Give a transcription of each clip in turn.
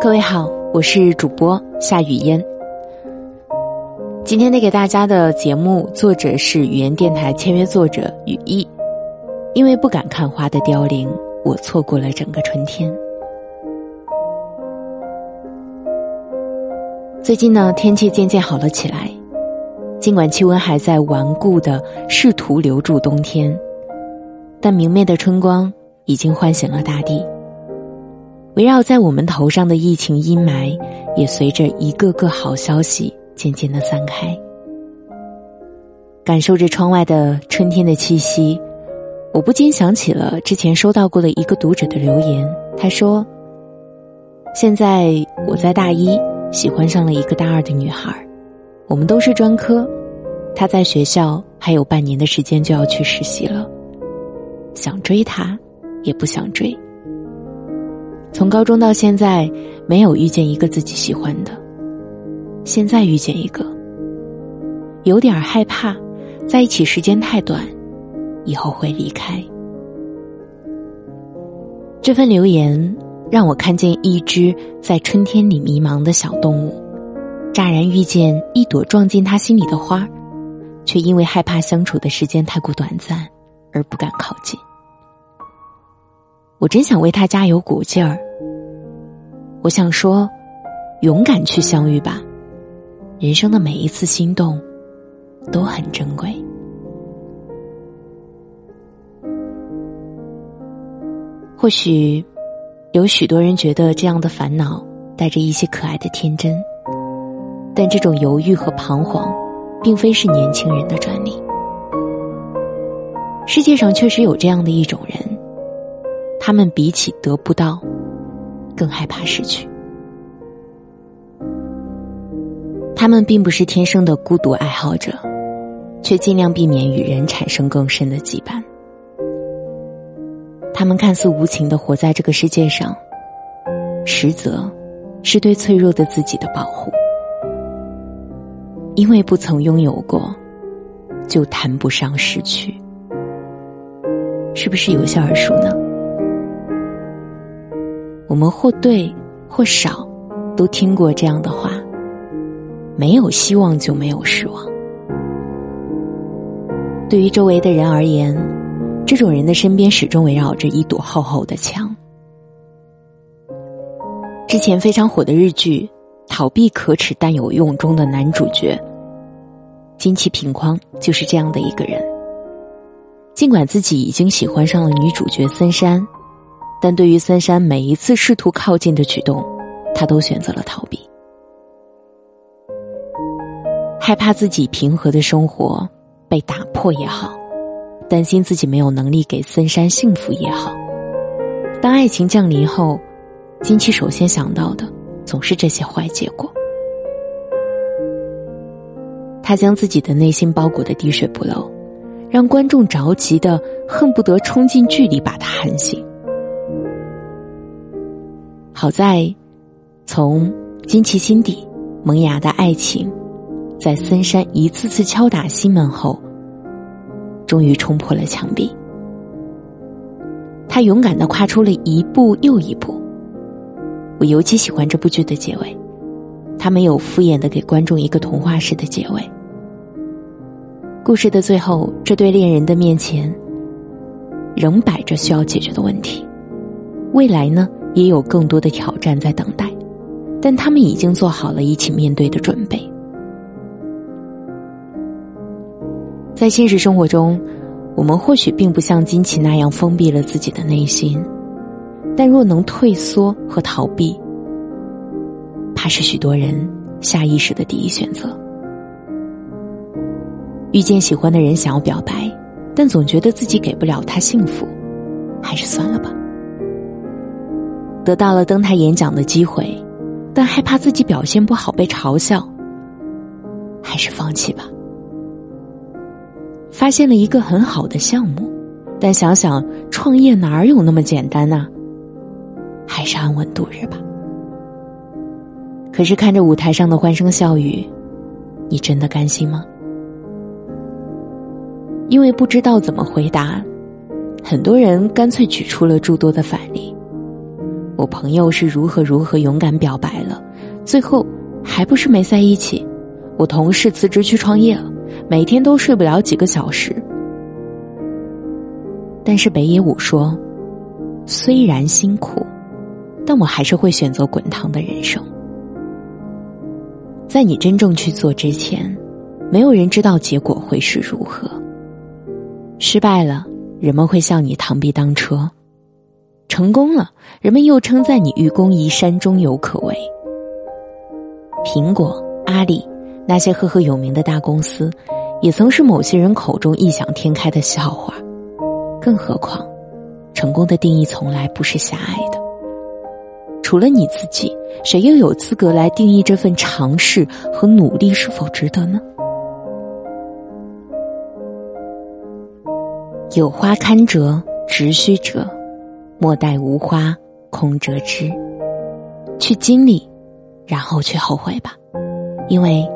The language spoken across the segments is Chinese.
各位好，我是主播夏雨嫣。今天带给大家的节目作者是语言电台签约作者雨衣。因为不敢看花的凋零，我错过了整个春天。最近呢，天气渐渐好了起来，尽管气温还在顽固的试图留住冬天，但明媚的春光已经唤醒了大地。围绕在我们头上的疫情阴霾，也随着一个个好消息渐渐的散开。感受着窗外的春天的气息。我不禁想起了之前收到过的一个读者的留言，他说：“现在我在大一，喜欢上了一个大二的女孩，我们都是专科，她在学校还有半年的时间就要去实习了，想追她，也不想追。从高中到现在，没有遇见一个自己喜欢的，现在遇见一个，有点害怕，在一起时间太短。”以后会离开。这份留言让我看见一只在春天里迷茫的小动物，乍然遇见一朵撞进他心里的花，却因为害怕相处的时间太过短暂而不敢靠近。我真想为他加油鼓劲儿。我想说，勇敢去相遇吧，人生的每一次心动都很珍贵。或许，有许多人觉得这样的烦恼带着一些可爱的天真，但这种犹豫和彷徨，并非是年轻人的专利。世界上确实有这样的一种人，他们比起得不到，更害怕失去。他们并不是天生的孤独爱好者，却尽量避免与人产生更深的羁绊。他们看似无情的活在这个世界上，实则是对脆弱的自己的保护。因为不曾拥有过，就谈不上失去。是不是有些耳熟呢？我们或对或少，都听过这样的话：没有希望就没有失望。对于周围的人而言。这种人的身边始终围绕着一堵厚厚的墙。之前非常火的日剧《逃避可耻但有用》中的男主角金崎平匡就是这样的一个人。尽管自己已经喜欢上了女主角森山，但对于森山每一次试图靠近的举动，他都选择了逃避，害怕自己平和的生活被打破也好。担心自己没有能力给森山幸福也好，当爱情降临后，金七首先想到的总是这些坏结果。他将自己的内心包裹的滴水不漏，让观众着急的恨不得冲进剧里把他喊醒。好在，从金奇心底萌芽的爱情，在森山一次次敲打心门后。终于冲破了墙壁，他勇敢的跨出了一步又一步。我尤其喜欢这部剧的结尾，他没有敷衍的给观众一个童话式的结尾。故事的最后，这对恋人的面前仍摆着需要解决的问题，未来呢也有更多的挑战在等待，但他们已经做好了一起面对的准备。在现实生活中，我们或许并不像金奇那样封闭了自己的内心，但若能退缩和逃避，怕是许多人下意识的第一选择。遇见喜欢的人，想要表白，但总觉得自己给不了他幸福，还是算了吧。得到了登台演讲的机会，但害怕自己表现不好被嘲笑，还是放弃吧。发现了一个很好的项目，但想想创业哪有那么简单呢？还是安稳度日吧。可是看着舞台上的欢声笑语，你真的甘心吗？因为不知道怎么回答，很多人干脆举出了诸多的反例。我朋友是如何如何勇敢表白了，最后还不是没在一起。我同事辞职去创业了，每天都睡不了几个小时。但是北野武说，虽然辛苦，但我还是会选择滚烫的人生。在你真正去做之前，没有人知道结果会是如何。失败了，人们会笑你螳臂当车；成功了，人们又称赞你愚公移山，终有可为。苹果、阿里那些赫赫有名的大公司，也曾是某些人口中异想天开的笑话。更何况，成功的定义从来不是狭隘的。除了你自己，谁又有资格来定义这份尝试和努力是否值得呢？有花堪折直须折，莫待无花空折枝。去经历，然后去后悔吧，因为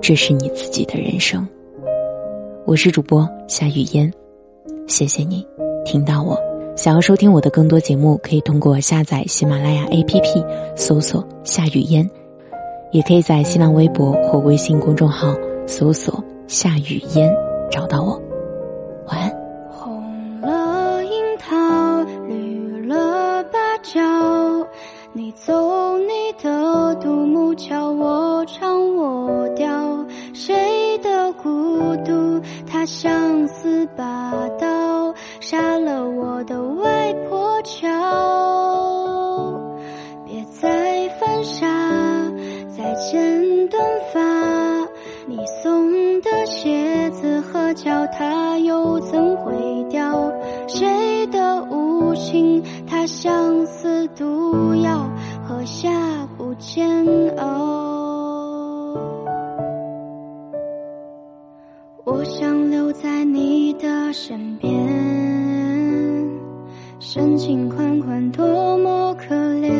这是你自己的人生。我是主播夏雨嫣。谢谢你，听到我。想要收听我的更多节目，可以通过下载喜马拉雅 APP 搜索“夏雨嫣”，也可以在新浪微博或微信公众号搜索“夏雨嫣”找到我。我想留在你的身边，深情款款，多么可怜。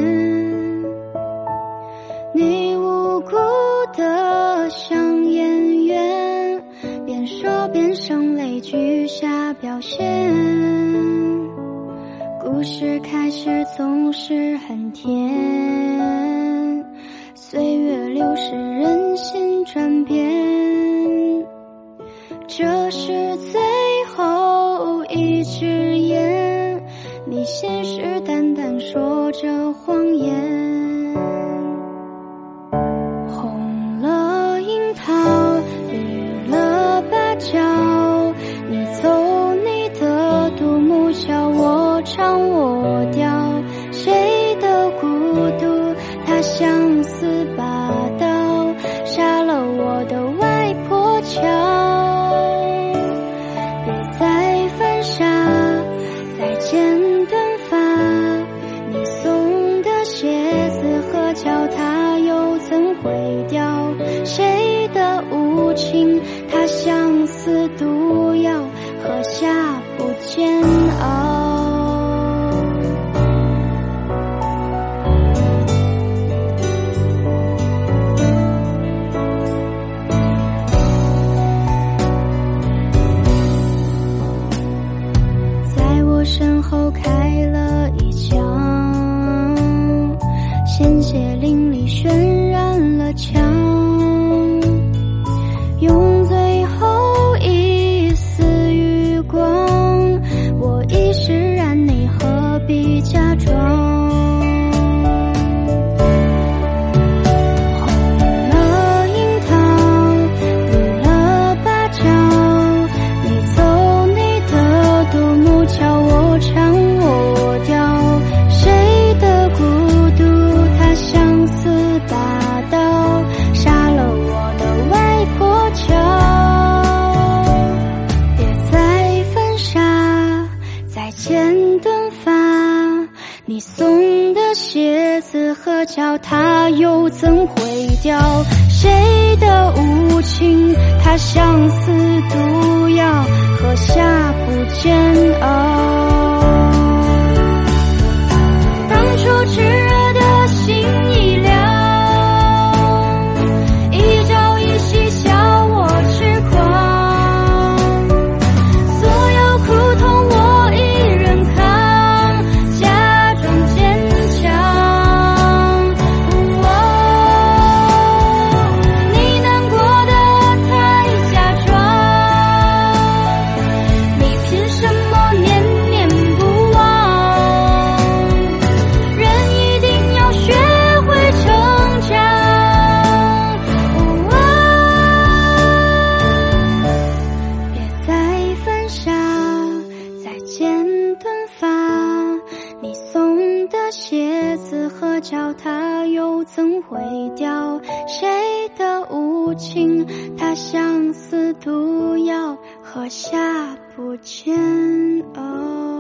你无辜的像演员，边说边声泪俱下表现。故事开始总是很甜，岁月流逝，人心转变。这是最后一支烟，你信誓旦旦说着谎言。红了樱桃，绿了芭蕉，你走你的独木桥，我唱我调，谁的孤独？它相思把刀，杀了我的外婆桥。心里渲染了墙，用最后一丝余光，我已释然，你何必假装？红了樱桃，绿了芭蕉，你走你的独木桥，我唱。你送的鞋子和脚它又怎会掉？谁的无情？它像似毒药，喝下不煎熬。鞋子和脚踏又怎会掉？谁的无情他相思毒药，喝下不煎熬。